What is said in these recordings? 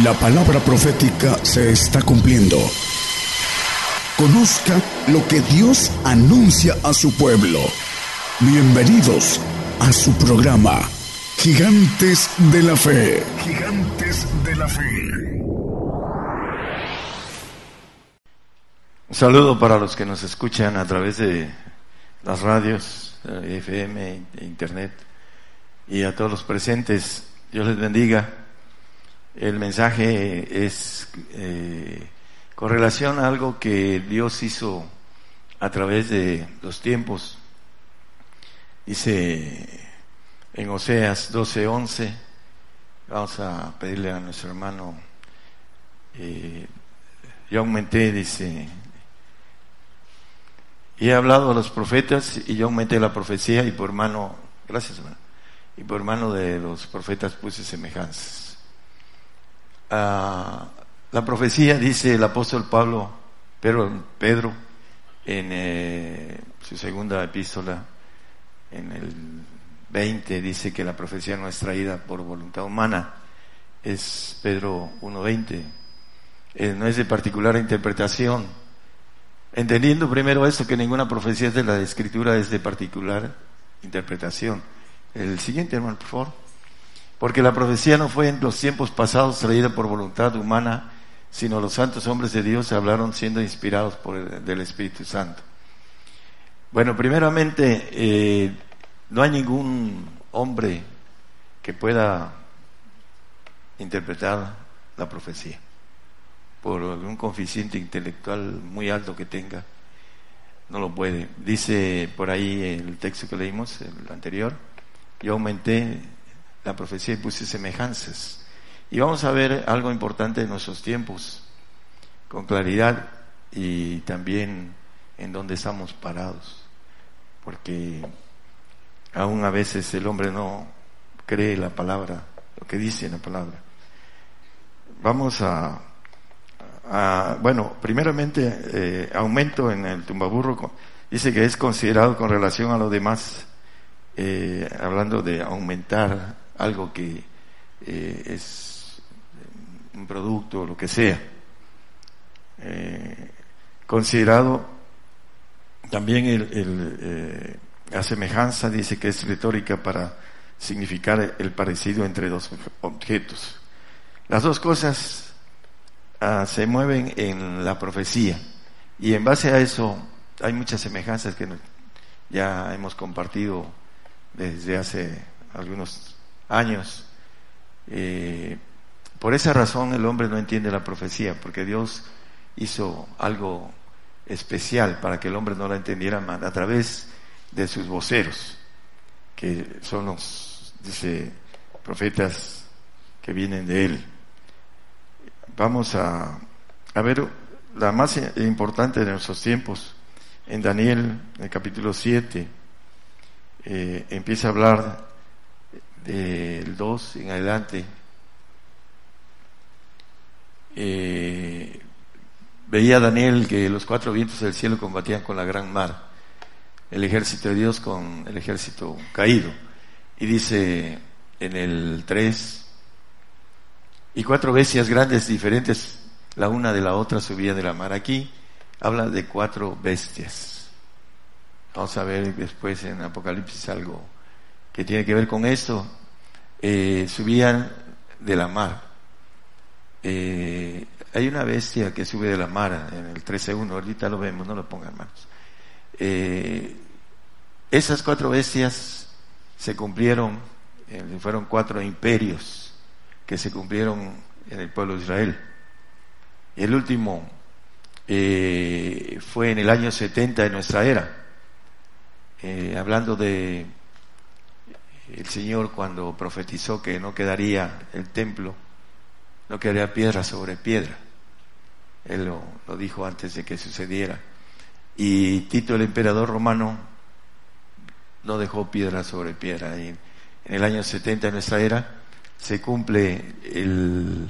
La palabra profética se está cumpliendo. Conozca lo que Dios anuncia a su pueblo. Bienvenidos a su programa, Gigantes de la Fe. Gigantes de la Fe. Un saludo para los que nos escuchan a través de las radios, FM, e Internet, y a todos los presentes. Dios les bendiga. El mensaje es eh, con relación a algo que Dios hizo a través de los tiempos. Dice en Oseas 12:11, vamos a pedirle a nuestro hermano, eh, yo aumenté, dice, y he hablado a los profetas y yo aumenté la profecía y por mano, gracias hermano, y por mano de los profetas puse semejanzas. Ah, la profecía, dice el apóstol Pablo, Pedro, Pedro en eh, su segunda epístola, en el 20, dice que la profecía no es traída por voluntad humana. Es Pedro 1.20. Eh, no es de particular interpretación. Entendiendo primero esto, que ninguna profecía de la escritura es de particular interpretación. El siguiente, hermano, por favor. Porque la profecía no fue en los tiempos pasados traída por voluntad humana, sino los santos hombres de Dios hablaron siendo inspirados por el del Espíritu Santo. Bueno, primeramente, eh, no hay ningún hombre que pueda interpretar la profecía por algún coeficiente intelectual muy alto que tenga. No lo puede. Dice por ahí el texto que leímos, el anterior, yo aumenté la profecía y puse semejanzas. Y vamos a ver algo importante en nuestros tiempos, con claridad y también en dónde estamos parados, porque aún a veces el hombre no cree la palabra, lo que dice la palabra. Vamos a, bueno, primeramente, eh, aumento en el tumbaburro, dice que es considerado con relación a lo demás, eh, hablando de aumentar algo que eh, es un producto, lo que sea. Eh, considerado también el, eh, la semejanza dice que es retórica para significar el parecido entre dos objetos. Las dos cosas ah, se mueven en la profecía y en base a eso hay muchas semejanzas que ya hemos compartido desde hace algunos años. Por esa razón el hombre no entiende la profecía, porque Dios hizo algo especial para que el hombre no la entendiera a través de sus voceros, que son los, dice, profetas que vienen de él. Vamos a, a ver la más importante de nuestros tiempos. En Daniel, en el capítulo 7, eh, empieza a hablar del 2 en adelante, eh, veía Daniel que los cuatro vientos del cielo combatían con la gran mar, el ejército de Dios con el ejército caído. Y dice en el 3, y cuatro bestias grandes diferentes, la una de la otra subían de la mar. Aquí habla de cuatro bestias. Vamos a ver después en Apocalipsis algo que tiene que ver con esto, eh, subían de la mar. Eh, hay una bestia que sube de la mar en el 13.1, ahorita lo vemos, no lo pongan manos. Eh, esas cuatro bestias se cumplieron, fueron cuatro imperios que se cumplieron en el pueblo de Israel. El último fue en el año 70 de nuestra era, hablando de el Señor cuando profetizó que no quedaría el templo, no quedaría piedra sobre piedra. Él lo, dijo antes de que sucediera. Y Tito, el emperador romano, no dejó piedra sobre piedra. Y en el año 70 de nuestra era se cumple el,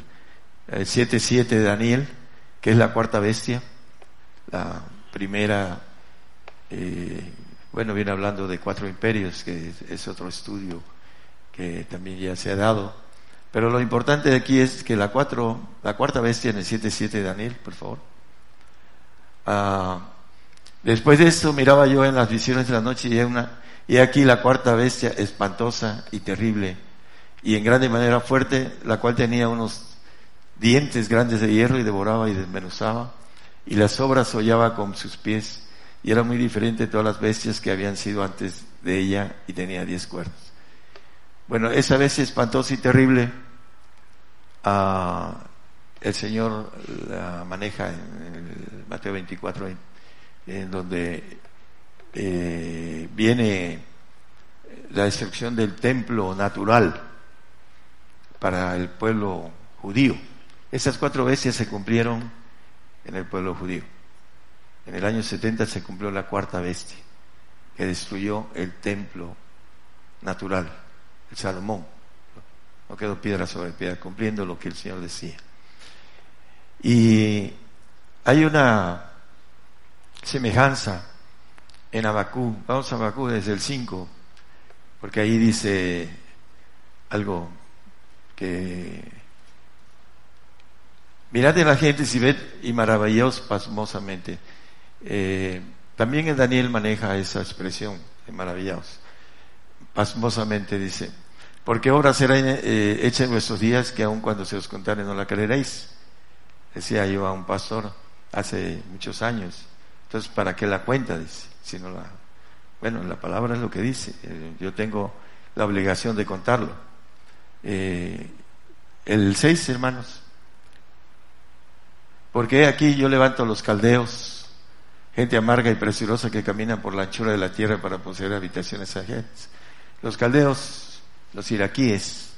7-7 de Daniel, que es la cuarta bestia, la primera eh, bueno, viene hablando de cuatro imperios, que es otro estudio que también ya se ha dado. Pero lo importante aquí es que la, cuatro, la cuarta bestia en el 7.7 de Daniel, por favor. Ah, después de esto miraba yo en las visiones de la noche y, una, aquí la cuarta bestia espantosa y terrible y en grande manera fuerte, la cual tenía unos dientes grandes de hierro y devoraba y desmenuzaba y las obras hollaba con sus pies y era muy diferente de todas las bestias que habían sido antes de ella y tenía diez cuernos. Bueno, esa bestia espantosa y terrible, ah, el Señor la maneja en Mateo 24, en, donde eh, viene la destrucción del templo natural para el pueblo judío. Esas cuatro bestias se cumplieron en el pueblo judío. En el año 70 se cumplió la cuarta bestia, que destruyó el templo natural, el Salomón. No quedó piedra sobre piedra, cumpliendo lo que el Señor decía. Y hay una semejanza en Abacú. Vamos a Abacú desde el 5, porque ahí dice algo que Mirad en la gente si ved y maravillaos pasmosamente. Eh, también en Daniel maneja esa expresión, de maravillaos. Pasmosamente dice, porque obra será eh, hecha en vuestros días que aun cuando se os contare no la creeréis. Decía yo a un pastor hace muchos años. Entonces, ¿para qué la cuenta? Dice, si no la... Bueno, la palabra es lo que dice. Eh, yo tengo la obligación de contarlo. El seis, hermanos, porque aquí yo levanto los caldeos, gente amarga y preciosa que camina por la anchura de la tierra para poseer habitaciones ajenas. Los caldeos, los iraquíes,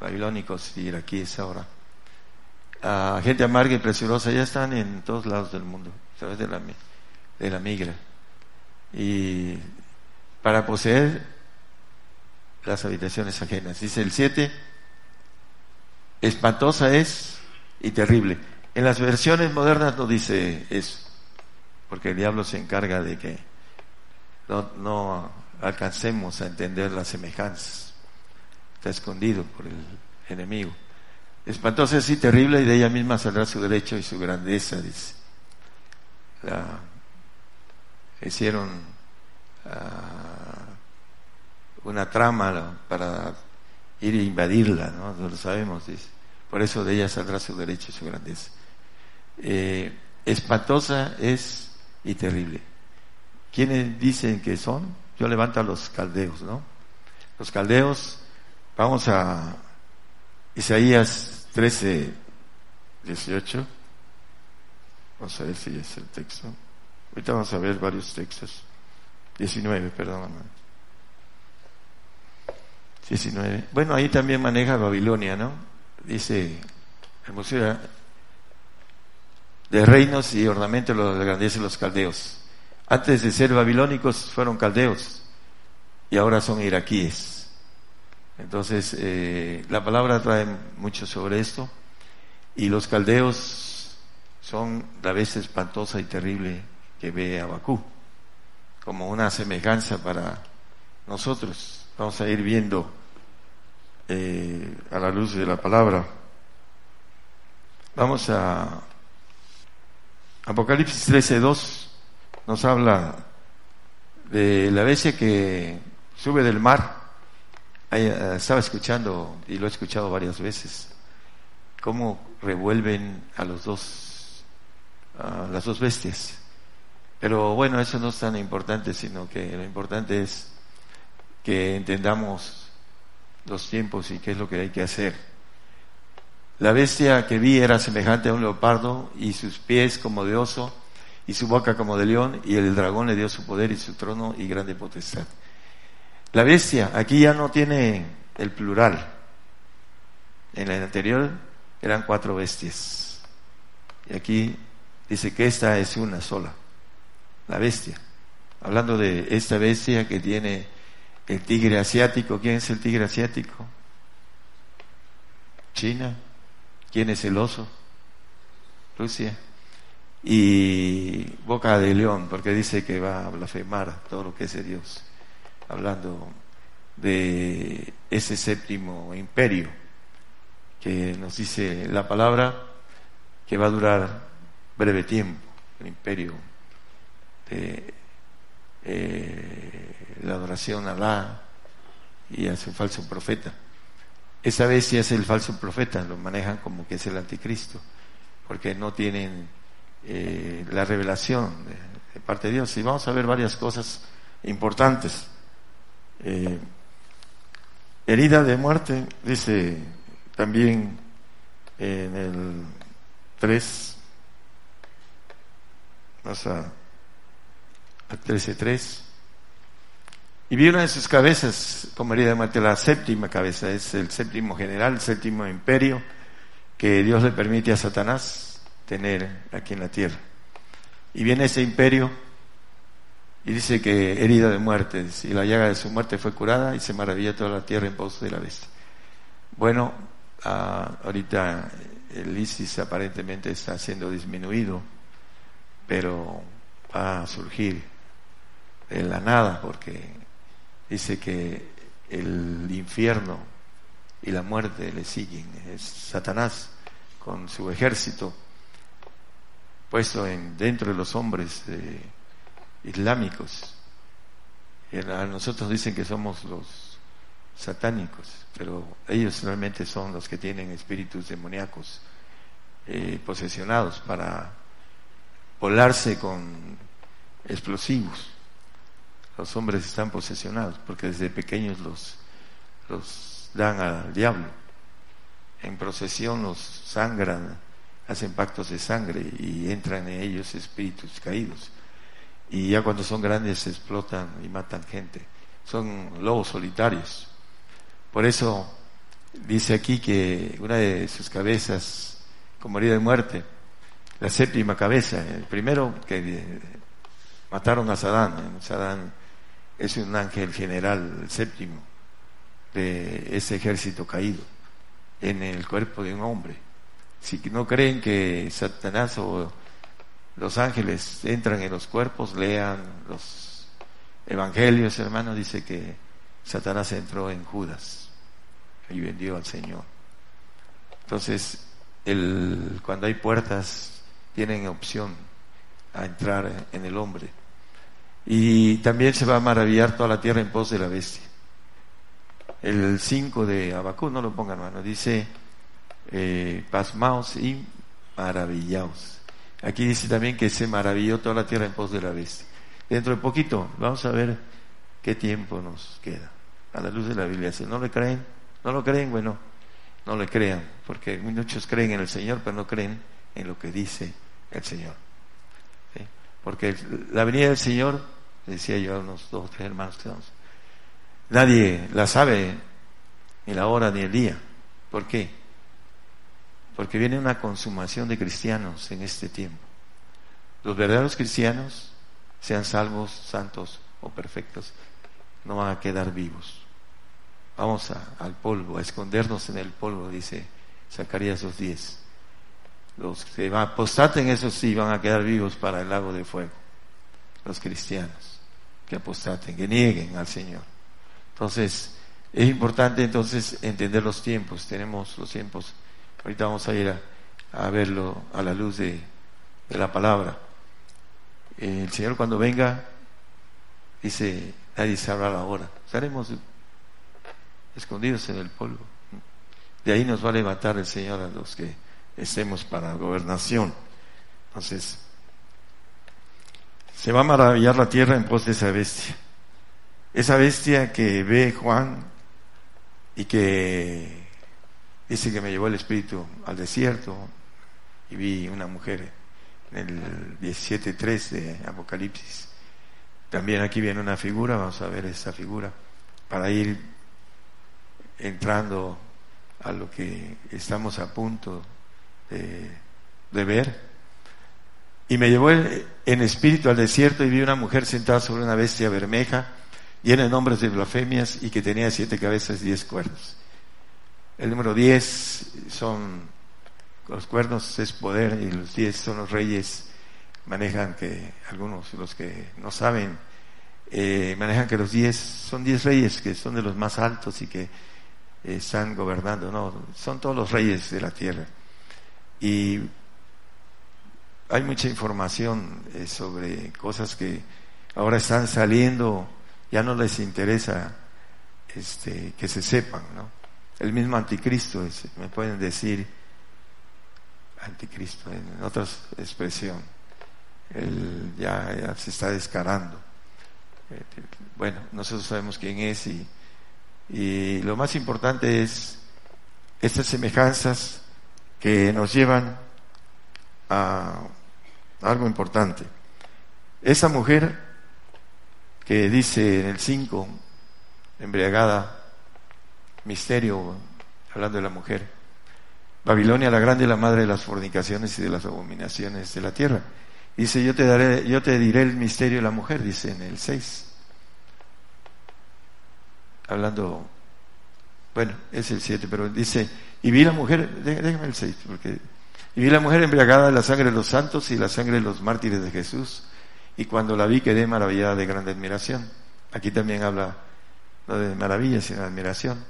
babilónicos y iraquíes ahora, ah, gente amarga y preciosa ya están en todos lados del mundo, a través de la, de la migra. Y para poseer las habitaciones ajenas. Dice el 7, espantosa es y terrible. En las versiones modernas no dice eso, porque el diablo se encarga de que no, alcancemos a entender las semejanzas. Está escondido por el enemigo. Espantosa y terrible y de ella misma saldrá su derecho y su grandeza, dice. hicieron ah, una trama para ir a invadirla, ¿no? Lo sabemos, dice. Por eso de ella saldrá su derecho y su grandeza eh, espantosa es y terrible. ¿Quiénes dicen que son? Yo levanto a los caldeos, ¿no? Los caldeos, vamos a Isaías 13, 18. Vamos a ver si es el texto. Ahorita vamos a ver varios textos. 19, perdón. 19. Bueno, ahí también maneja Babilonia, ¿no? Dice, hermosura, de reinos y ornamentos los de grandeza de los caldeos. Antes de ser babilónicos fueron caldeos y ahora son iraquíes. Entonces, eh, la palabra trae mucho sobre esto y los caldeos son la vez espantosa y terrible que ve Abacú, como una semejanza para nosotros. Vamos a ir viendo eh, a la luz de la palabra. Vamos a Apocalipsis 13.2 nos habla de la bestia que sube del mar. Eh, estaba escuchando, y lo he escuchado varias veces, cómo revuelven a los dos, a las dos bestias. Pero bueno, eso no es tan importante, sino que lo importante es que entendamos los tiempos y qué es lo que hay que hacer. La bestia que vi era semejante a un leopardo y sus pies como de oso y su boca como de león y el dragón le dio su poder y su trono y grande potestad. La bestia aquí ya no tiene el plural. En el anterior eran cuatro bestias. Y aquí dice que esta es una sola, la bestia. Hablando de esta bestia que tiene el tigre asiático. ¿Quién es el tigre asiático? China. ¿Quién es el oso? Rusia. Y boca de león, porque dice que va a blasfemar todo lo que es de Dios, hablando de ese séptimo imperio. que nos dice la palabra que va a durar breve tiempo, el imperio de eh, la adoración a Alá y a su falso profeta. Esa bestia es el falso profeta, lo manejan como que es el anticristo, porque no tienen eh, la revelación de, parte de Dios. Y vamos a ver varias cosas importantes. Eh, herida de muerte, dice también en el 3, vamos a, a 13.3. Y vi una de sus cabezas como herida de muerte, la séptima cabeza, es el séptimo general, el séptimo imperio que Dios le permite a Satanás tener aquí en la tierra. Y viene ese imperio y dice que herida de muerte, y la llaga de su muerte fue curada y se maravilla toda la tierra en pos de la bestia. Bueno, ah, ahorita el ISIS aparentemente está siendo disminuido, pero va a surgir de la nada porque dice que el infierno y la muerte le siguen. Es Satanás con su ejército puesto en, dentro de los hombres. Eh, islámicos. A nosotros dicen que somos los satánicos, pero ellos realmente son los que tienen espíritus demoníacos eh, posesionados para volarse con explosivos. Los hombres están posesionados porque desde pequeños los, los dan al diablo. En procesión los sangran, hacen pactos de sangre y entran en ellos espíritus caídos y ya cuando son grandes explotan y matan gente. Son lobos solitarios. Por eso dice aquí que una de sus cabezas, como herida de muerte, la séptima cabeza, el primero que mataron a Sadán, Sadán es un ángel general, el séptimo de ese ejército caído en el cuerpo de un hombre. Si no creen que Satanás o los ángeles entran en los cuerpos, lean los evangelios, hermano, dice que Satanás entró en Judas y vendió al Señor. Entonces, el, cuando hay puertas, tienen opción a entrar en el hombre. Y también se va a maravillar toda la tierra en pos de la bestia. El 5 de Abacú, no lo pongan, hermano, dice, eh, pasmaos y maravillaos. Aquí dice también que se maravilló toda la tierra en pos de la bestia. Dentro de poquito vamos a ver qué tiempo nos queda. A la luz de la Biblia. Si no le creen, no lo creen, bueno, no le crean, porque muchos creen en el Señor, pero no creen en lo que dice el Señor. Porque la venida del Señor, decía yo a unos dos o tres hermanos, nadie la sabe, ni la hora ni el día. ¿Por qué? porque viene una consumación de cristianos en este tiempo. Los verdaderos cristianos, sean salvos, santos o perfectos, no van a quedar vivos. Vamos al polvo, a escondernos en el polvo, dice Zacarías 2.10. Los que apostaten, esos sí, van a quedar vivos para el lago de fuego. Los cristianos que apostaten, que nieguen al Señor. Entonces, es importante entonces entender los tiempos. Tenemos los tiempos Ahorita vamos a ir a, verlo a la luz de, la palabra. el Señor cuando venga, dice, nadie sabrá la hora. Estaremos escondidos en el polvo. De ahí nos va a levantar el Señor a los que estemos para gobernación. Entonces, se va a maravillar la tierra en pos de esa bestia. Esa bestia que ve Juan y que Dice que me llevó el Espíritu al desierto y vi una mujer en el 17.3 de Apocalipsis. También aquí viene una figura, vamos a ver esa figura, para ir entrando a lo que estamos a punto de, de ver. Y me llevó en espíritu al desierto y vi una mujer sentada sobre una bestia bermeja, llena de nombres de blasfemias y que tenía siete cabezas y diez cuernos. El número 10 son los cuernos es poder y los 10 son los reyes. Manejan que algunos, los que no saben, eh, manejan que los 10 son 10 reyes que son de los más altos y que están gobernando, no, son todos los reyes de la tierra. Y hay mucha información eh, sobre cosas que ahora están saliendo, ya no les interesa este, que se sepan, ¿no? El mismo anticristo, me pueden decir anticristo en otra expresión, él ya, se está descarando. Eh, bueno, nosotros sabemos quién es y, y lo más importante es estas semejanzas que nos llevan a algo importante. Esa mujer que dice en el 5, embriagada, misterio, hablando de la mujer, Babilonia la grande, la madre de las fornicaciones y de las abominaciones de la tierra. Dice, yo te daré, yo te diré el misterio de la mujer, dice en el 6. Hablando, bueno, es el 7, pero dice, y vi la mujer, déjame el 6, porque y vi la mujer embriagada de la sangre de los santos y la sangre de los mártires de Jesús. Y cuando la vi quedé maravillada de grande admiración. Aquí también habla no de maravilla, sino de admiración.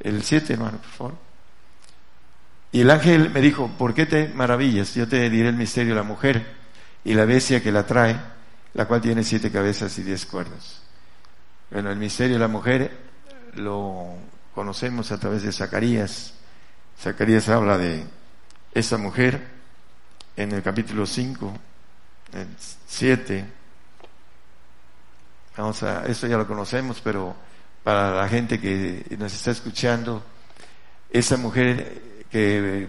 El 7, hermano, por favor. Y el ángel me dijo, ¿por qué te maravillas? Yo te diré el misterio de la mujer y la bestia que la trae, la cual tiene siete cabezas y diez cuernos. Bueno, el misterio de la mujer lo conocemos a través de Zacarías. Zacarías habla de esa mujer en el capítulo 5, el 7. Vamos a, eso ya lo conocemos, pero para la gente que nos está escuchando, esa mujer que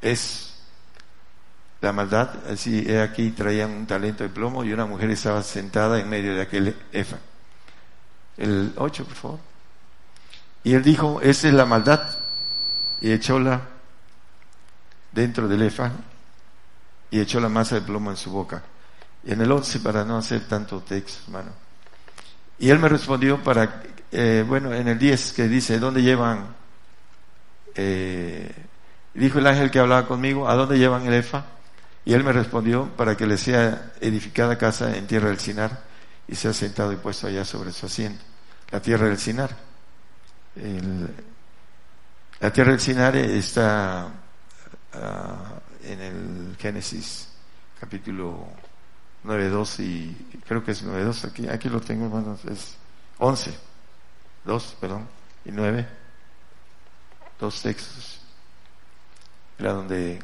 es la maldad, así aquí traían un talento de plomo y una mujer estaba sentada en medio de aquel efa. El 8, por favor. Y él dijo, esa es la maldad. Y echó la dentro del efa y echó la masa de plomo en su boca. Y en el 11, para no hacer tanto texto, hermano. Y él me respondió para, eh, bueno, en el 10 que dice, ¿dónde llevan? Eh, dijo el ángel que hablaba conmigo, ¿a dónde llevan el efa? Y él me respondió para que le sea edificada casa en tierra del Sinar y sea sentado y puesto allá sobre su asiento. La tierra del Sinar. La tierra del Sinar está Ah, en el Génesis capítulo 9.2 y creo que es 9.2, aquí, aquí lo tengo hermanos, es 11, 2, perdón, y 9, dos textos, era donde,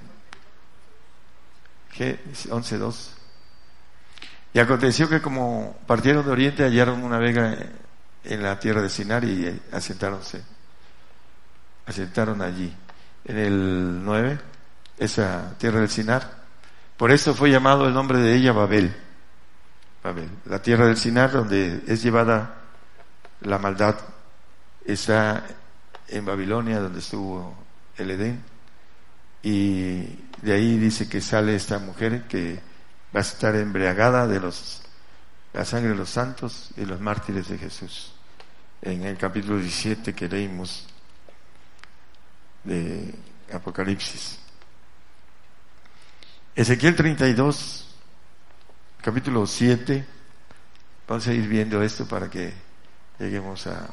¿qué? 11.2. Y aconteció que como partieron de oriente hallaron una vega en la tierra de Sinar y asentáronse, asentaron allí. En el 9 esa tierra del Sinar. Por eso fue llamado el nombre de ella Babel. Babel, la tierra del Sinar donde es llevada la maldad está en Babilonia donde estuvo el Edén y de ahí dice que sale esta mujer que va a estar embriagada de los la sangre de los santos y los mártires de Jesús. En el capítulo 17 que leímos de Apocalipsis. Ezequiel 32, capítulo 7. Vamos a ir viendo esto para que lleguemos a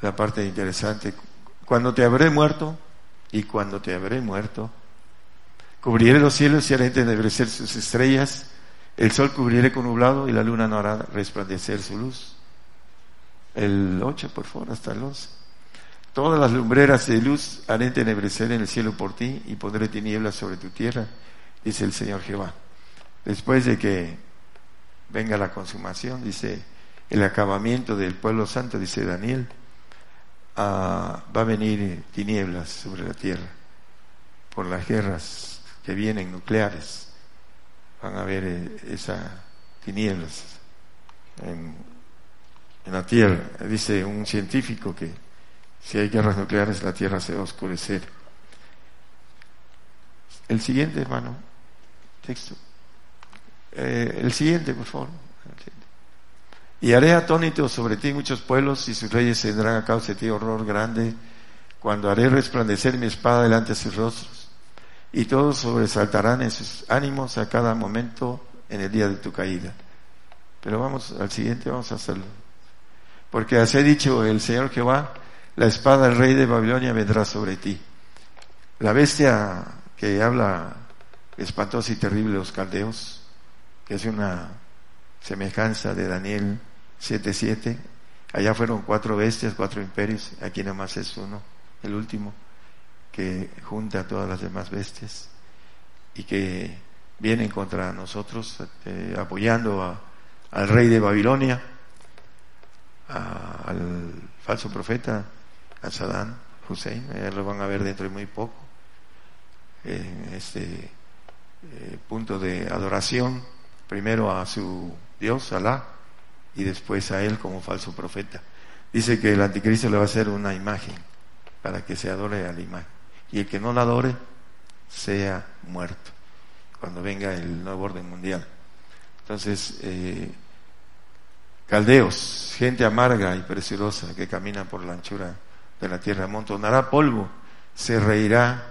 la parte interesante. Cuando te habré muerto, y cuando te habré muerto, cubriré los cielos y haré ennegrecer sus estrellas, el sol cubriré con nublado y la luna no hará resplandecer su luz. El 8, por favor, hasta el 11. Todas las lumbreras de luz haré tenebrecer en el cielo por ti y pondré tinieblas sobre tu tierra, dice el Señor Jehová. Después de que venga la consumación, dice el acabamiento del pueblo santo, dice Daniel, ah, va a venir tinieblas sobre la tierra por las guerras que vienen nucleares. Van a haber eh, esas tinieblas en la tierra. Dice un científico que si hay guerras nucleares, la tierra se va a oscurecer. El siguiente, hermano, texto. Eh, el siguiente, por favor. Y haré atónito sobre ti muchos pueblos y sus reyes tendrán a causa de ti horror grande cuando haré resplandecer mi espada delante de sus rostros. Y todos sobresaltarán en sus ánimos a cada momento en el día de tu caída. Pero vamos al siguiente, vamos a hacerlo. porque así ha dicho el Señor Jehová, la espada del rey de Babilonia vendrá sobre ti. La bestia que habla espantosa y terrible los caldeos, que es una semejanza de Daniel 7.7, allá fueron cuatro bestias, cuatro imperios, aquí nada más es uno, el último, que junta a todas las demás bestias y que vienen contra nosotros eh, apoyando al rey de Babilonia, al falso profeta, a Saddam Hussein, ya lo van a ver dentro de muy poco, en este eh, punto de adoración, primero a su Dios, Alá, y después a él como falso profeta. Dice que el anticristo le va a hacer una imagen para que se adore a la imagen. Y el que no la adore sea muerto cuando venga el nuevo orden mundial. Entonces, eh, caldeos, gente amarga y preciosa que camina por la anchura de la tierra, amontonará polvo, se reirá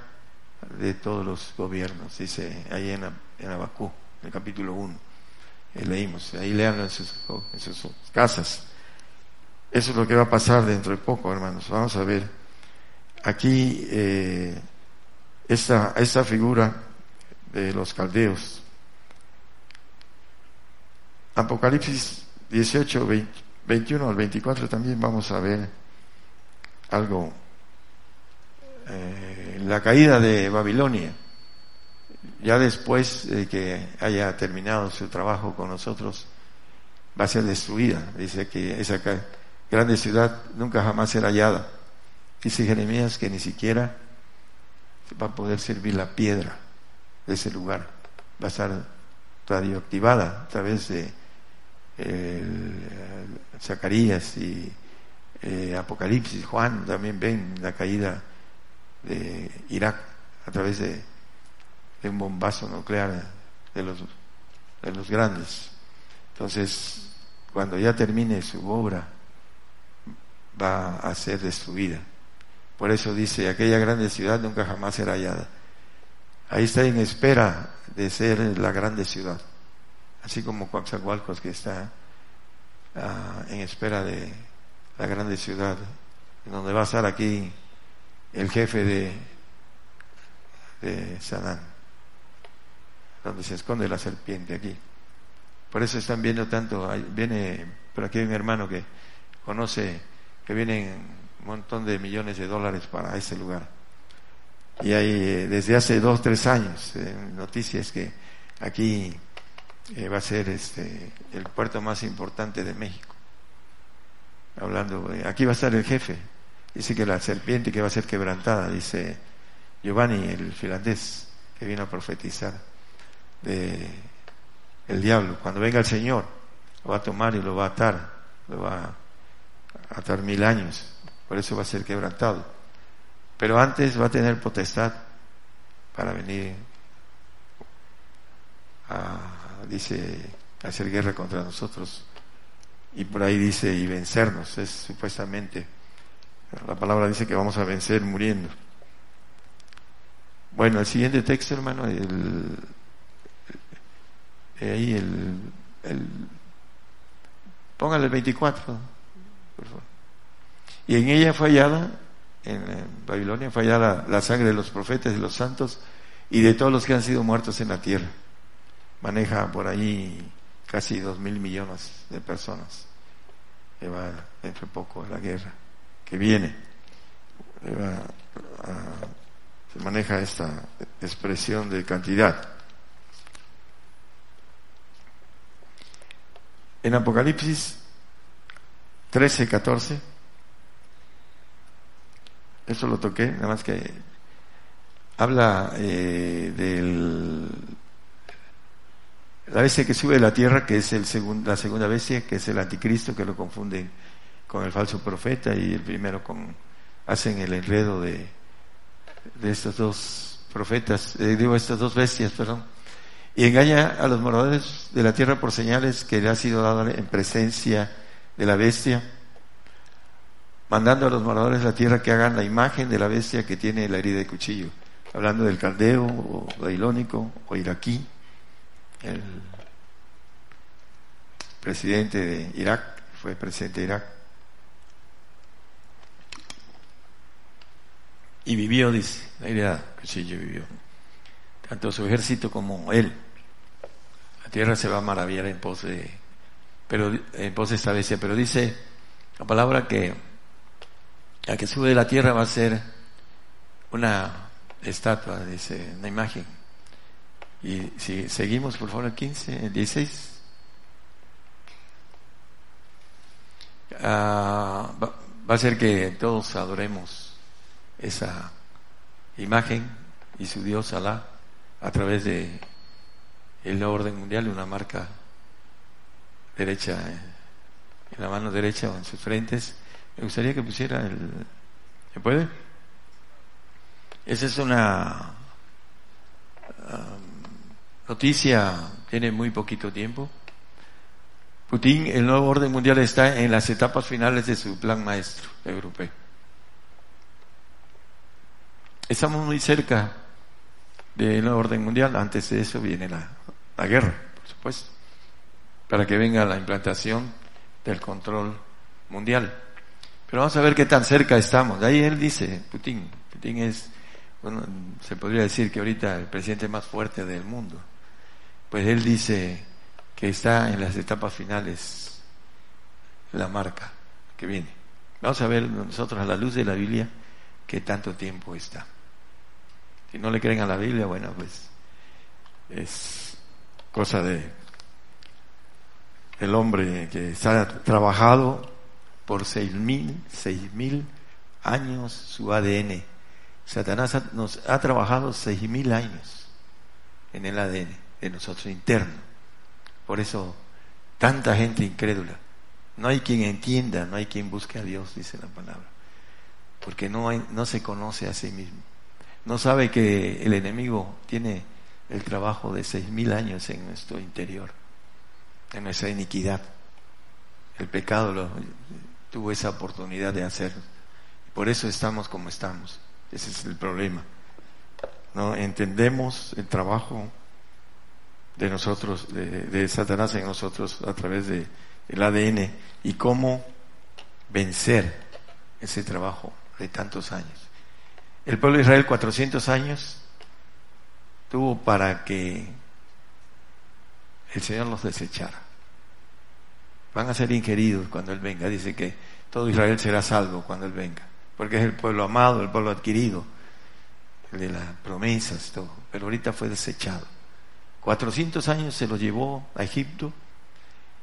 de todos los gobiernos, dice ahí en, en Abacú, en el capítulo 1. Eh, leímos, ahí leanlo en en sus casas. Eso es lo que va a pasar dentro de poco, hermanos. Vamos a ver. Aquí, eh, esta, figura de los caldeos. Apocalipsis 18, 21 al 24 también vamos a ver algo. Eh, la caída de Babilonia, ya después de que haya terminado su trabajo con nosotros, va a ser destruida. Dice que esa grande ciudad nunca jamás será hallada. Dice Jeremías que ni siquiera va a poder servir la piedra de ese lugar. Va a estar radioactivada a través de Zacarías y eh, Apocalipsis, Juan también ven la caída de Irak a través de, un bombazo nuclear de los, de los grandes. Entonces, cuando ya termine su obra, va a ser destruida. Por eso dice, aquella grande ciudad nunca jamás será hallada. Ahí está en espera de ser la grande ciudad, así como Coatzacoalcos que está ah, en espera de la grande ciudad, donde va a estar aquí el jefe de, de Sanán, donde se esconde la serpiente aquí. Por eso están viendo tanto, viene por aquí un hermano que conoce que vienen un montón de millones de dólares para ese lugar y hay eh, desde hace dos, tres años eh, noticias que aquí eh, va a ser este, el puerto más importante de México. Hablando, aquí va a estar el jefe. Dice que la serpiente que va a ser quebrantada, dice Giovanni, el finlandés, que vino a profetizar de el diablo. Cuando venga el Señor, lo va a tomar y lo va a atar, lo va a atar mil años. Por eso va a ser quebrantado. Pero antes va a tener potestad para venir a, dice, hacer guerra contra nosotros. Y por ahí dice, y vencernos, es supuestamente. La palabra dice que vamos a vencer muriendo. Bueno, el siguiente texto, hermano, el, ahí el, el póngale el 24, por favor. Y en ella fue hallada en Babilonia fue allá la, sangre de los profetas y los santos y de todos los que han sido muertos en la tierra. Maneja por ahí casi dos mil millones de personas. Que va entre poco la guerra que viene. se maneja esta expresión de cantidad. En Apocalipsis 13, 14 eso lo toqué, nada más que habla eh, del la bestia que sube de la tierra, que es el la segunda bestia, que es el anticristo, que lo confunden con el falso profeta y el primero con hacen el enredo de, de estos dos profetas, eh, digo estas dos bestias, perdón, y engaña a los moradores de la tierra por señales que le ha sido dado en presencia de la bestia mandando a los moradores de la tierra que hagan la imagen de la bestia que tiene la herida de cuchillo, hablando del caldeo o babilónico o iraquí, el presidente de Irak, fue presidente de Irak, y vivió, dice, la herida de cuchillo vivió, tanto su ejército como él. La tierra se va a maravillar en pos de, pero en pos de esta bestia, pero dice la palabra que la que sube de la tierra va a ser una estatua, dice, una imagen. Y si seguimos, por favor, el 15, el 16. Ah, va, va, a ser que todos adoremos esa imagen y su Dios Alá a través de el orden mundial, una marca derecha en la mano derecha o en sus frentes. Me gustaría que pusiera el... ¿Se puede? Esa es una um, noticia, tiene muy poquito tiempo. Putin, el nuevo orden mundial está en las etapas finales de su plan maestro europeo. Estamos muy cerca del nuevo orden mundial. Antes de eso viene la, la guerra, por supuesto, para que venga la implantación del control mundial. Pero vamos a ver qué tan cerca estamos. Ahí él dice, Putin, Putin es, bueno, se podría decir que ahorita el presidente más fuerte del mundo. Pues él dice que está en las etapas finales la marca que viene. Vamos a ver nosotros a la luz de la Biblia qué tanto tiempo está. Si no le creen a la Biblia, bueno, pues es cosa de el hombre que ha trabajado por seis mil, seis mil años su ADN. Satanás nos ha trabajado seis mil años en el ADN de nosotros interno. Por eso tanta gente incrédula. No hay quien entienda, no hay quien busque a Dios, dice la palabra. Porque no, no se conoce a sí mismo. No sabe que el enemigo tiene el trabajo de seis mil años en nuestro interior en nuestra iniquidad. El pecado lo, tuvo esa oportunidad de hacer. Por eso estamos como estamos. Ese es el problema. ¿No? Entendemos el trabajo de nosotros, de, Satanás en nosotros a través del el ADN y cómo vencer ese trabajo de tantos años. El pueblo de Israel 400 años tuvo para que el Señor los desechara. Van a ser ingeridos cuando Él venga. Dice que todo Israel será salvo cuando Él venga. Porque es el pueblo amado, el pueblo adquirido, el de las promesas, todo. Pero ahorita fue desechado. 400 años se lo llevó a Egipto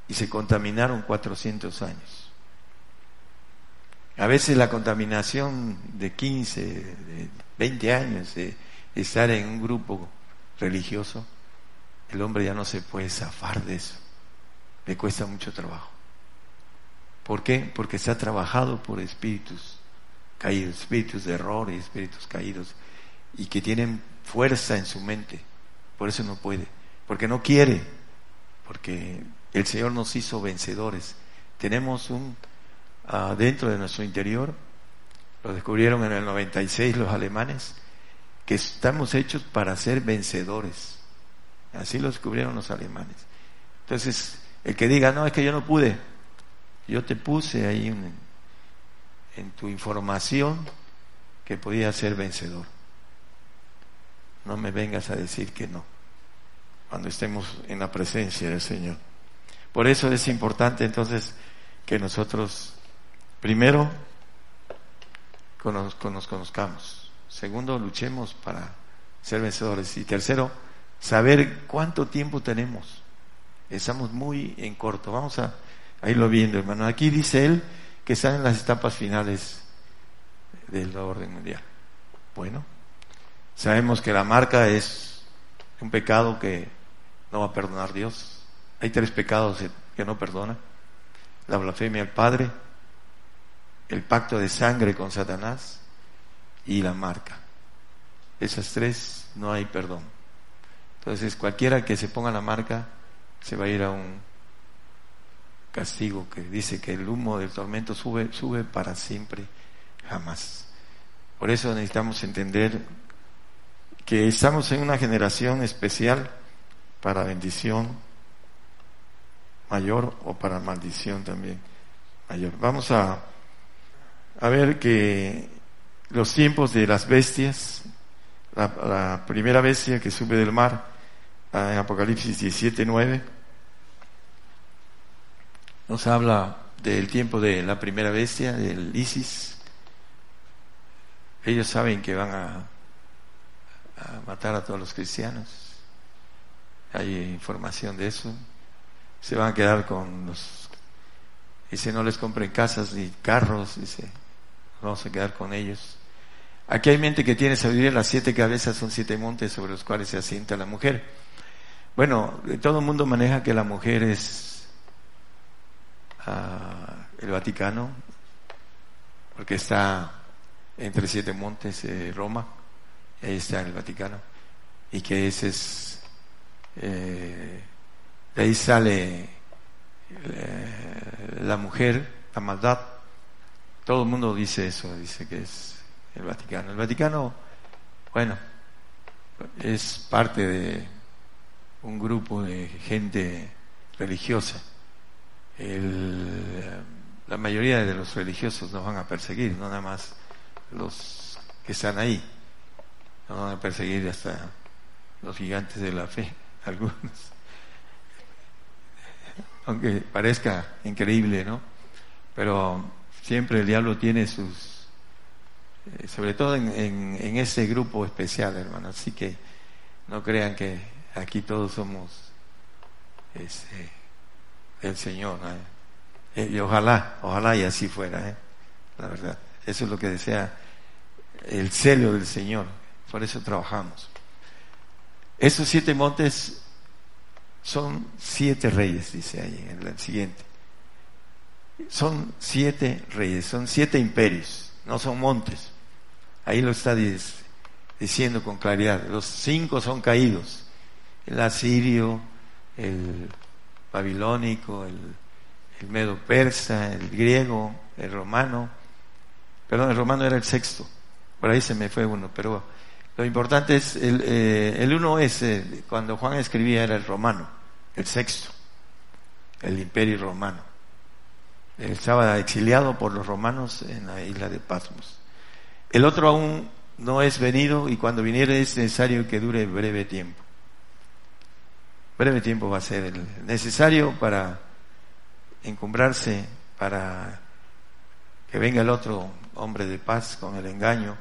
y se contaminaron 400 años. A veces la contaminación de 15, de 20 años, de estar en un grupo religioso, el hombre ya no se puede zafar de eso. Le cuesta mucho trabajo. ¿Por qué? Porque se ha trabajado por espíritus caídos, espíritus de error y espíritus caídos, y que tienen fuerza en su mente. Por eso no puede. Porque no quiere. Porque el Señor nos hizo vencedores. Tenemos un uh, dentro de nuestro interior, lo descubrieron en el 96 los alemanes, que estamos hechos para ser vencedores. Así lo descubrieron los alemanes. Entonces, el que diga, no, es que yo no pude, yo te puse ahí en, tu información que podía ser vencedor. No me vengas a decir que no, cuando estemos en la presencia del Señor. Por eso es importante entonces que nosotros, primero, nos conozcamos. Segundo, luchemos para ser vencedores. Y tercero, saber cuánto tiempo tenemos. Estamos muy en corto. Vamos a, irlo viendo, hermano. Aquí dice él que están en las etapas finales del orden mundial. Bueno, sabemos que la marca es un pecado que no va a perdonar Dios. Hay tres pecados que no perdona. La blasfemia al Padre, el pacto de sangre con Satanás y la marca. Esas tres no hay perdón. Entonces cualquiera que se ponga la marca se va a ir a un castigo que dice que el humo del tormento sube, sube para siempre, jamás. Por eso necesitamos entender que estamos en una generación especial para bendición mayor o para maldición también mayor. Vamos a, a ver que los tiempos de las bestias, la, primera bestia que sube del mar, en Apocalipsis 17, 9, nos habla del tiempo de la primera bestia, del ISIS. Ellos saben que van a, a matar a todos los cristianos. Hay información de eso. Se van a quedar con los... Dice, no les compren casas ni carros, dice, vamos a quedar con ellos. Aquí hay mente que tiene sabiduría, las siete cabezas son siete montes sobre los cuales se asienta la mujer. Bueno, todo el mundo maneja que la mujer es ah, el Vaticano, porque está entre siete montes, eh, Roma, ahí está el Vaticano, y que ese es, eh, de ahí sale eh, la mujer, la maldad. Todo el mundo dice eso, dice que es el Vaticano. El Vaticano, bueno, es parte de un grupo de gente religiosa. la mayoría de los religiosos nos van a perseguir, no nada más los que están ahí. Nos van a perseguir hasta los gigantes de la fe, algunos. Aunque parezca increíble, ¿no? Pero siempre el diablo tiene sus eh, sobre todo en, en, ese grupo especial, hermano. Así que no crean que aquí todos somos este, el Señor. Eh, y ojalá, ojalá y así fuera, ¿eh? la verdad. Eso es lo que desea el celo del Señor. Por eso trabajamos. Esos siete montes son siete reyes, dice ahí en el siguiente. Son siete reyes, son siete imperios, no son montes. Ahí lo está diciendo con claridad. Los cinco son caídos. El asirio, el babilónico, el, medo persa, el griego, el romano. Perdón, el romano era el sexto. Por ahí se me fue uno, pero lo importante es, el, eh, uno es, eh, cuando Juan escribía era el romano, el sexto, el imperio romano. Él estaba exiliado por los romanos en la isla de Patmos. El otro aún no es venido y cuando viniere es necesario que dure breve tiempo. Breve tiempo va a ser el necesario para encumbrarse, para que venga el otro hombre de paz con el engaño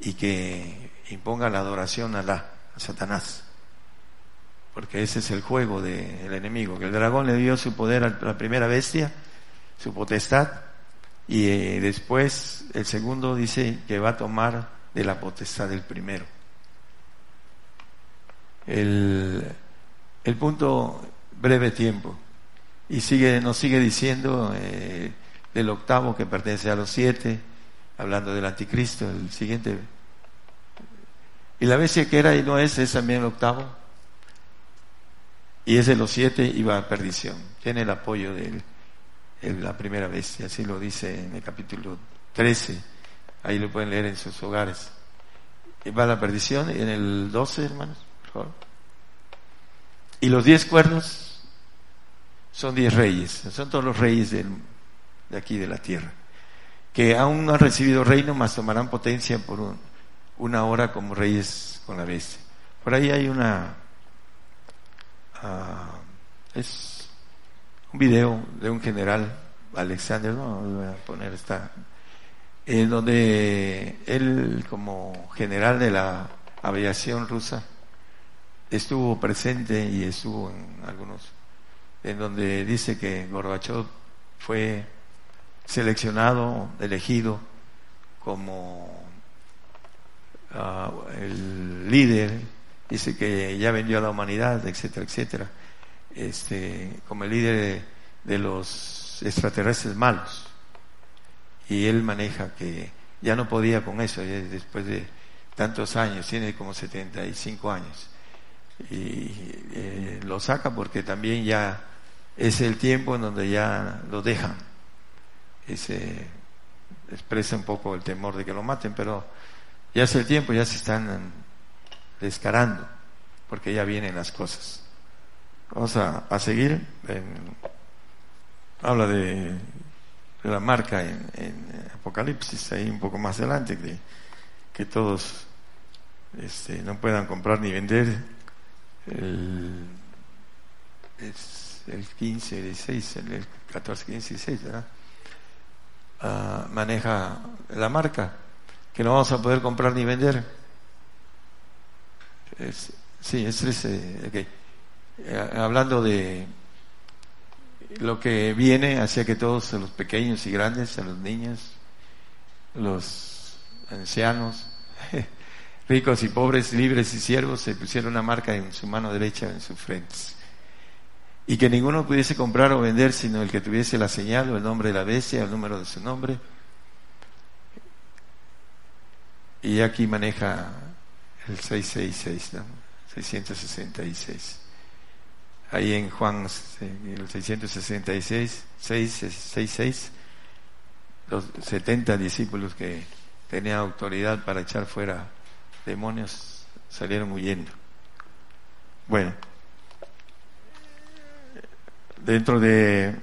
y que imponga la adoración a, la, a Satanás. Porque ese es el juego del enemigo, que el dragón le dio su poder a la primera bestia, su potestad, y eh, después el segundo dice que va a tomar de la potestad del primero. El, el punto breve tiempo. Y sigue, nos sigue diciendo eh, del octavo que pertenece a los siete, hablando del anticristo, el siguiente. Y la bestia que era y no es, es también el octavo. Y es de los siete va a perdición. Tiene el apoyo del la primera bestia, así lo dice en el capítulo 13, ahí lo pueden leer en sus hogares. Y va a la perdición, y en el 12, hermanos. Y los diez cuernos son diez reyes, son todos los reyes de aquí de la tierra, que aún no han recibido reino, mas tomarán potencia por una hora como reyes con la bestia. Por ahí hay una... Uh, es un video de un general, Alexander, no voy a poner esta, en donde él como general de la aviación rusa estuvo presente y estuvo en algunos, en donde dice que Gorbachev fue seleccionado, elegido como ah, el líder, dice que ya vendió a la humanidad, etcétera, etcétera este, como el líder de, los extraterrestres malos. Y él maneja que ya no podía con eso, después de tantos años, tiene como 75 años. Y eh, lo saca porque también ya es el tiempo en donde ya lo dejan. Ese expresa un poco el temor de que lo maten, pero ya es el tiempo, ya se están descarando, porque ya vienen las cosas. Vamos a, seguir. habla de la marca en, Apocalipsis, ahí un poco más adelante, que, que todos este, no puedan comprar ni vender el, el 15, 16, el 14, 15, 16, ¿verdad? Ah, maneja la marca, que no vamos a poder comprar ni vender. sí, es 13, eh, hablando de lo que viene hacia que todos los pequeños y grandes, a los niños, los ancianos, ricos y pobres, libres y siervos, se pusieron una marca en su mano derecha, en sus frentes. Y que ninguno pudiese comprar o vender sino el que tuviese la señal o el nombre de la bestia, el número de su nombre. Y aquí maneja el 666, ¿no? 666. Ahí en Juan, el 666, 666, los 70 discípulos que tenían autoridad para echar fuera demonios salieron huyendo. Bueno, dentro de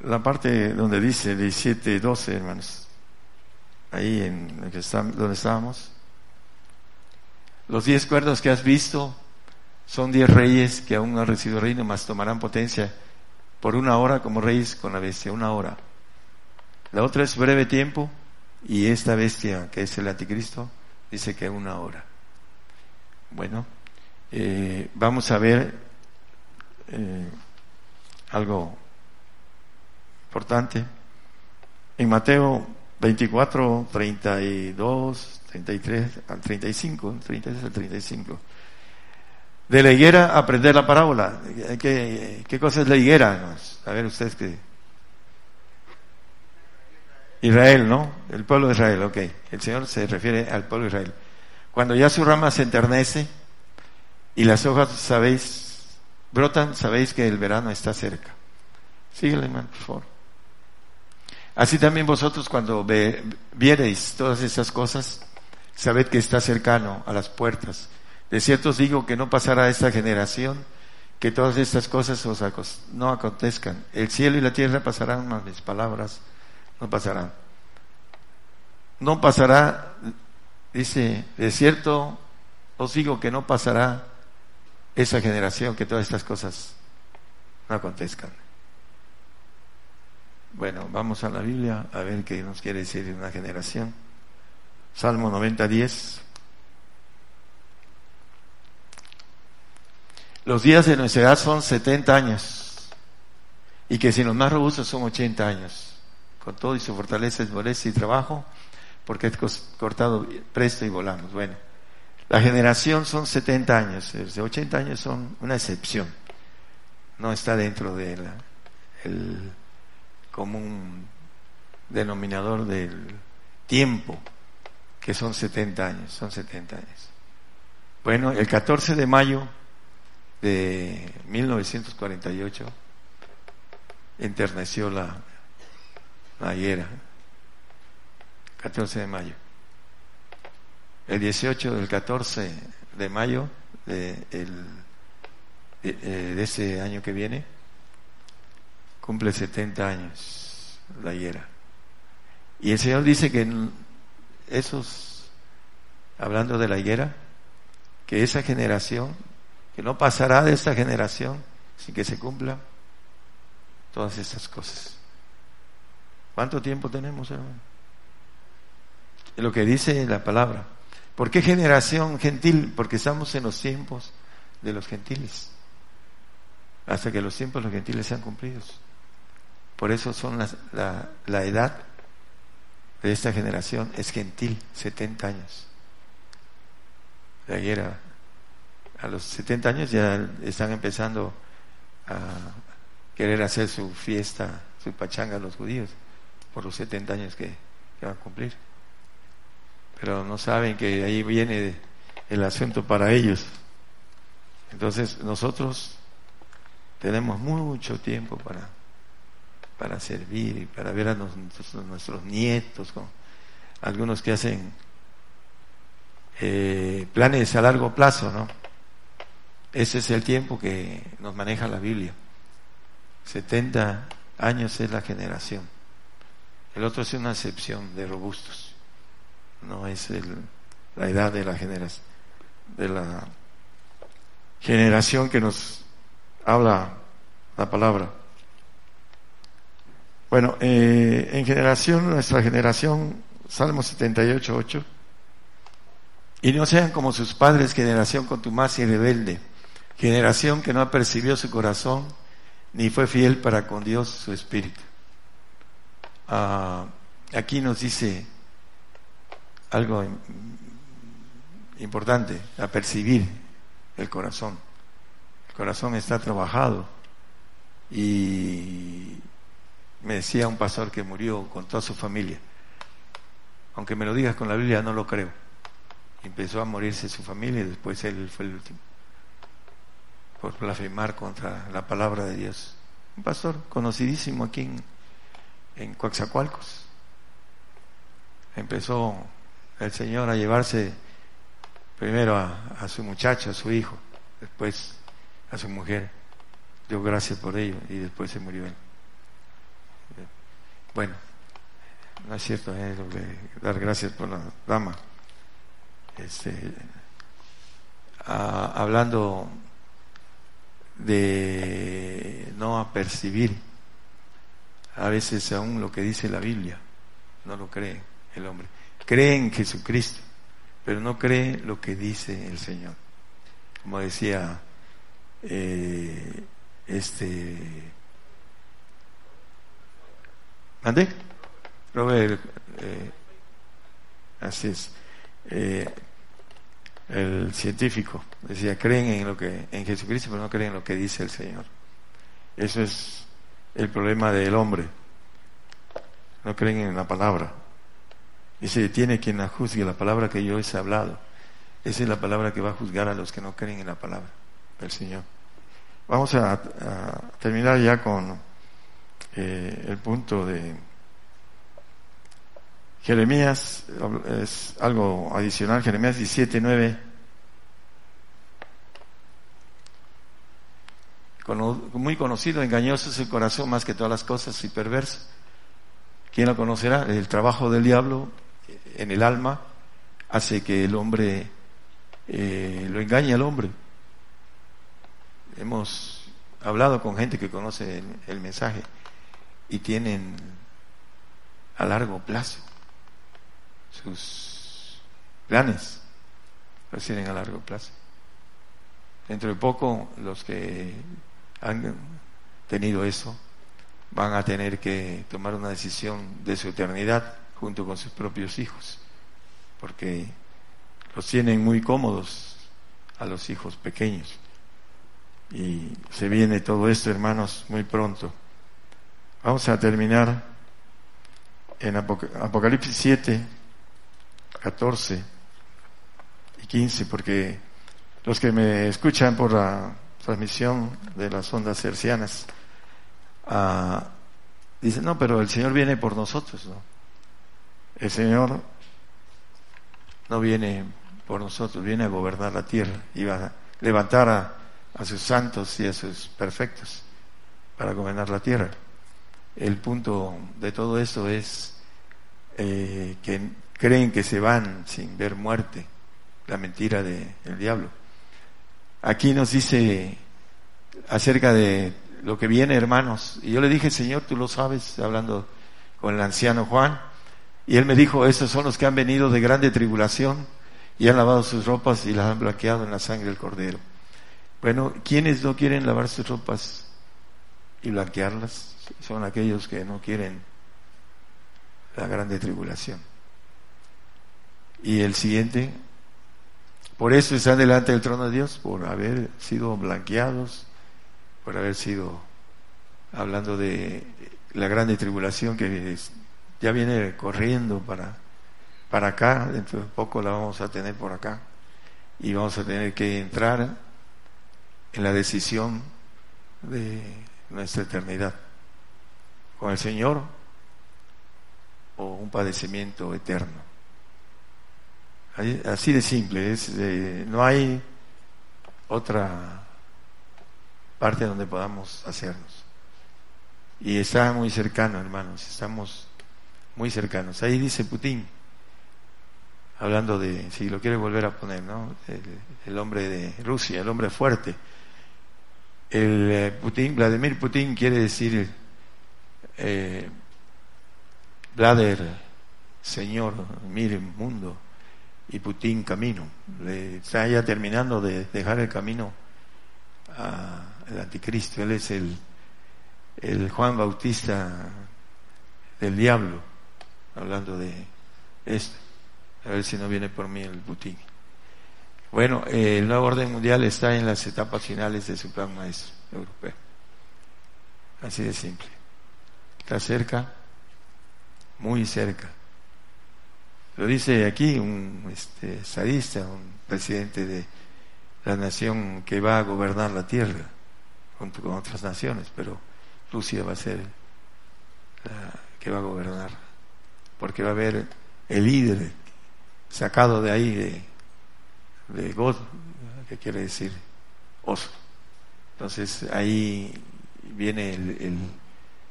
la parte donde dice 17, 12, hermanos, ahí en donde estábamos, los diez cuerdos que has visto son diez reyes que aún no han recibido reino, mas tomarán potencia por una hora como reyes con la bestia, una hora. La otra es breve tiempo y esta bestia que es el anticristo dice que una hora. Bueno, eh, vamos a ver eh, algo importante. En Mateo 24, 32, 33 al 35, 33 al 35. De la higuera aprender la parábola. ¿Qué, qué cosa es la higuera? A ver ustedes qué. Israel, ¿no? El pueblo de Israel, ok. El Señor se refiere al pueblo de Israel. Cuando ya su rama se enternece y las hojas, sabéis, brotan, sabéis que el verano está cerca. Síguele, por favor. Así también vosotros cuando viereis todas esas cosas, sabed que está cercano a las puertas. De cierto os digo que no pasará esta generación que todas estas cosas os no acontezcan. El cielo y la tierra pasarán, mas mis palabras no pasarán. No pasará, dice, de cierto os digo que no pasará esa generación que todas estas cosas no acontezcan. Bueno, vamos a la Biblia a ver qué nos quiere decir una generación. Salmo 90, 10. Los días de nuestra edad son 70 años y que si los más robustos son 80 años. Con todo y su fortaleza es molestia y trabajo porque es cortado presto y volamos. Bueno, la generación son 70 años, de 80 años son una excepción. No está dentro del común denominador del tiempo, que son 70 años, son 70 años. Bueno, el 14 de mayo de 1948 enterneció la, higuera, 14 de mayo. El 18 del 14 de mayo de, el, de, eh, de ese año que viene, cumple 70 años la higuera. Y el Señor dice que esos, hablando de la higuera, que esa generación, que no pasará de esta generación sin que se cumpla todas estas cosas. ¿Cuánto tiempo tenemos, hermano? Lo que dice la palabra. ¿Por qué generación gentil? Porque estamos en los tiempos de los gentiles. Hasta que los tiempos de los gentiles sean cumplidos. Por eso son la, la edad de esta generación es gentil, 70 años. De ayer a, los 70 años ya están empezando a querer hacer su fiesta, su pachanga a los judíos, por los 70 años que, van a cumplir. Pero no saben que ahí viene el asunto para ellos. Entonces nosotros tenemos mucho tiempo para para servir y para ver a nuestros, nietos, con algunos que hacen eh, planes a largo plazo, ¿no? Ese es el tiempo que nos maneja la Biblia. 70 años es la generación. El otro es una excepción de robustos. No es el, la edad de la generación, de la generación que nos habla la palabra. Bueno, eh, en generación, nuestra generación, Salmo 78, 8, y no sean como sus padres, generación contumaz y rebelde, generación que no apercibió su corazón, ni fue fiel para con Dios su espíritu. Ah, aquí nos dice algo importante, apercibir el corazón. El corazón está trabajado y me decía un pastor que murió con toda su familia. Aunque me lo digas con la Biblia, no lo creo. Empezó a morirse su familia y después él fue el último. Por blasfemar contra la palabra de Dios. Un pastor conocidísimo aquí en, en Coaxacualcos. Empezó el Señor a llevarse primero a, su muchacho, a su hijo, después a su mujer. Dio gracias por ello y después se murió él. Bueno, no es cierto, es de dar gracias por la dama. Este, hablando de no apercibir a veces aún lo que dice la Biblia, no lo cree el hombre. Cree en Jesucristo, pero no cree lo que dice el Señor. Como decía eh, este ¿Ande? Robert, eh, así es. Eh, el científico decía, creen en lo que en Jesucristo, pero no creen en lo que dice el Señor. Eso es el problema del hombre. No creen en la palabra. Dice, tiene quien la juzgue, la palabra que yo he hablado. Esa es la palabra que va a juzgar a los que no creen en la palabra del Señor. Vamos a terminar ya con eh, el punto de Jeremías, es algo adicional, Jeremías 17, 9. Muy conocido, engañoso es el corazón más que todas las cosas y perverso. ¿Quién lo conocerá? El trabajo del diablo en el alma hace que el hombre eh, lo engañe al hombre. Hemos hablado con gente que conoce el mensaje y tienen a largo plazo sus planes, los tienen a largo plazo. Dentro de poco los que han tenido eso van a tener que tomar una decisión de su eternidad junto con sus propios hijos, porque los tienen muy cómodos a los hijos pequeños. Y se viene todo esto, hermanos, muy pronto. Vamos a terminar en Apocalipsis 7, 14 y 15, porque los que me escuchan por la transmisión de las ondas hercianas ah, dicen, no, pero el Señor viene por nosotros, ¿no? El Señor no viene por nosotros, viene a gobernar la tierra y va a levantar a, a sus santos y a sus perfectos para gobernar la tierra el punto de todo esto es eh, que creen que se van sin ver muerte, la mentira del diablo. Aquí nos dice acerca de lo que viene, hermanos, y yo le dije, Señor, tú lo sabes, hablando con el anciano Juan, y él me dijo, esos son los que han venido de grande tribulación y han lavado sus ropas y las han blanqueado en la sangre del cordero. Bueno, ¿quiénes no quieren lavar sus ropas y blanquearlas? son aquellos que no quieren la grande tribulación. Y el siguiente, por eso están delante del trono de Dios, por haber sido blanqueados, por haber sido, hablando de la grande tribulación que ya viene corriendo para, para acá, dentro de poco la vamos a tener por acá, y vamos a tener que entrar en la decisión de nuestra eternidad con el Señor o un padecimiento eterno. Así de simple, es, no hay otra parte donde podamos hacernos. Y está muy cercano, hermanos, estamos muy cercanos. Ahí dice Putin, hablando de, si lo quiere volver a poner, ¿no? El, hombre de Rusia, el hombre fuerte. El eh, Putin, Vladimir Putin quiere decir eh, Vlader, Señor, mire mundo, y Putin camino. Le, está ya terminando de dejar el camino al anticristo. Él es el, el Juan Bautista del diablo, hablando de esto. A ver si no viene por mí el Putin. Bueno, eh, el nuevo orden mundial está en las etapas finales de su plan maestro europeo. Así de simple. Está cerca, muy cerca. Lo dice aquí un este, un presidente de la nación que va a gobernar la tierra junto con otras naciones, pero Rusia va a ser la que va a gobernar, porque va a haber el líder sacado de ahí de, God, que quiere decir oso. Entonces ahí viene el,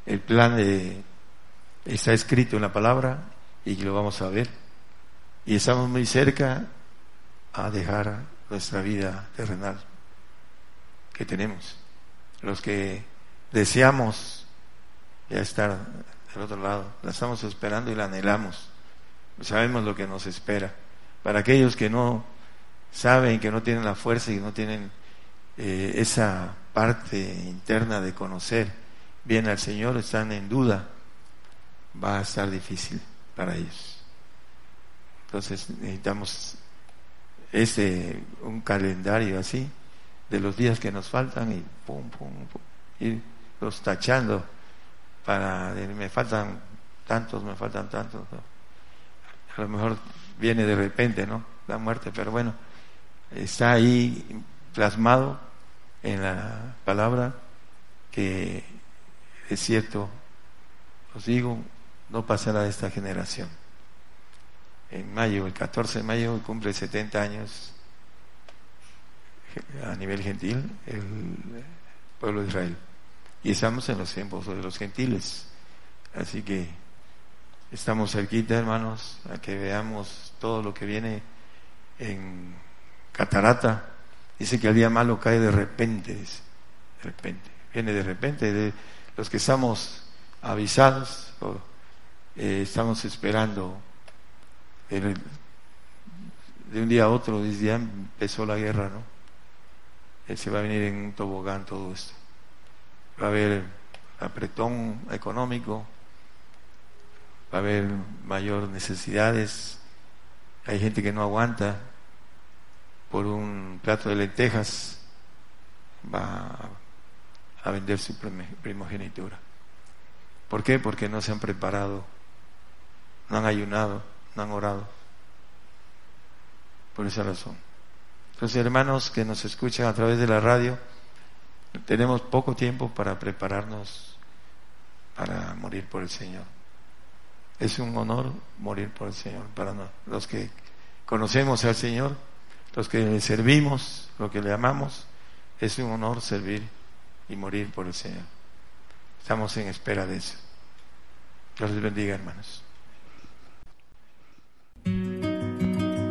el plan de, está escrito en la palabra y lo vamos a ver. Y estamos muy cerca a dejar nuestra vida terrenal que tenemos. Los que deseamos ya estar del otro lado, la estamos esperando y la anhelamos. Sabemos lo que nos espera. Para aquellos que no saben, que no tienen la fuerza y que no tienen eh, esa parte interna de conocer bien al Señor, están en duda, va a estar difícil para ellos. Entonces necesitamos ese un calendario así de los días que nos faltan y pum pum, pum ir los tachando para me faltan tantos, me faltan tantos. A lo mejor viene de repente, ¿no? La muerte, pero bueno, está ahí plasmado en la palabra que es cierto, os digo, no pasará de esta generación en mayo, el 14 de mayo, cumple 70 años a nivel gentil el pueblo de Israel. Y estamos en los tiempos de los gentiles. Así que estamos cerquita, hermanos, a que veamos todo lo que viene en catarata. Dice que el día malo cae de repente, de repente, viene de repente. De los que estamos avisados, o, eh, estamos esperando de un día a otro, ya empezó la guerra, ¿no? se va a venir en un tobogán todo esto. Va a haber apretón económico, va a haber mayor necesidades, hay gente que no aguanta por un plato de lentejas, va a vender su primogenitura. ¿Por qué? Porque no se han preparado, no han ayunado no han orado. Por esa razón. Entonces, hermanos que nos escuchan a través de la radio, tenemos poco tiempo para prepararnos para morir por el Señor. Es un honor morir por el Señor para los que conocemos al Señor, los que le servimos, los que le amamos, es un honor servir y morir por el Señor. Estamos en espera de eso. Dios les bendiga, hermanos.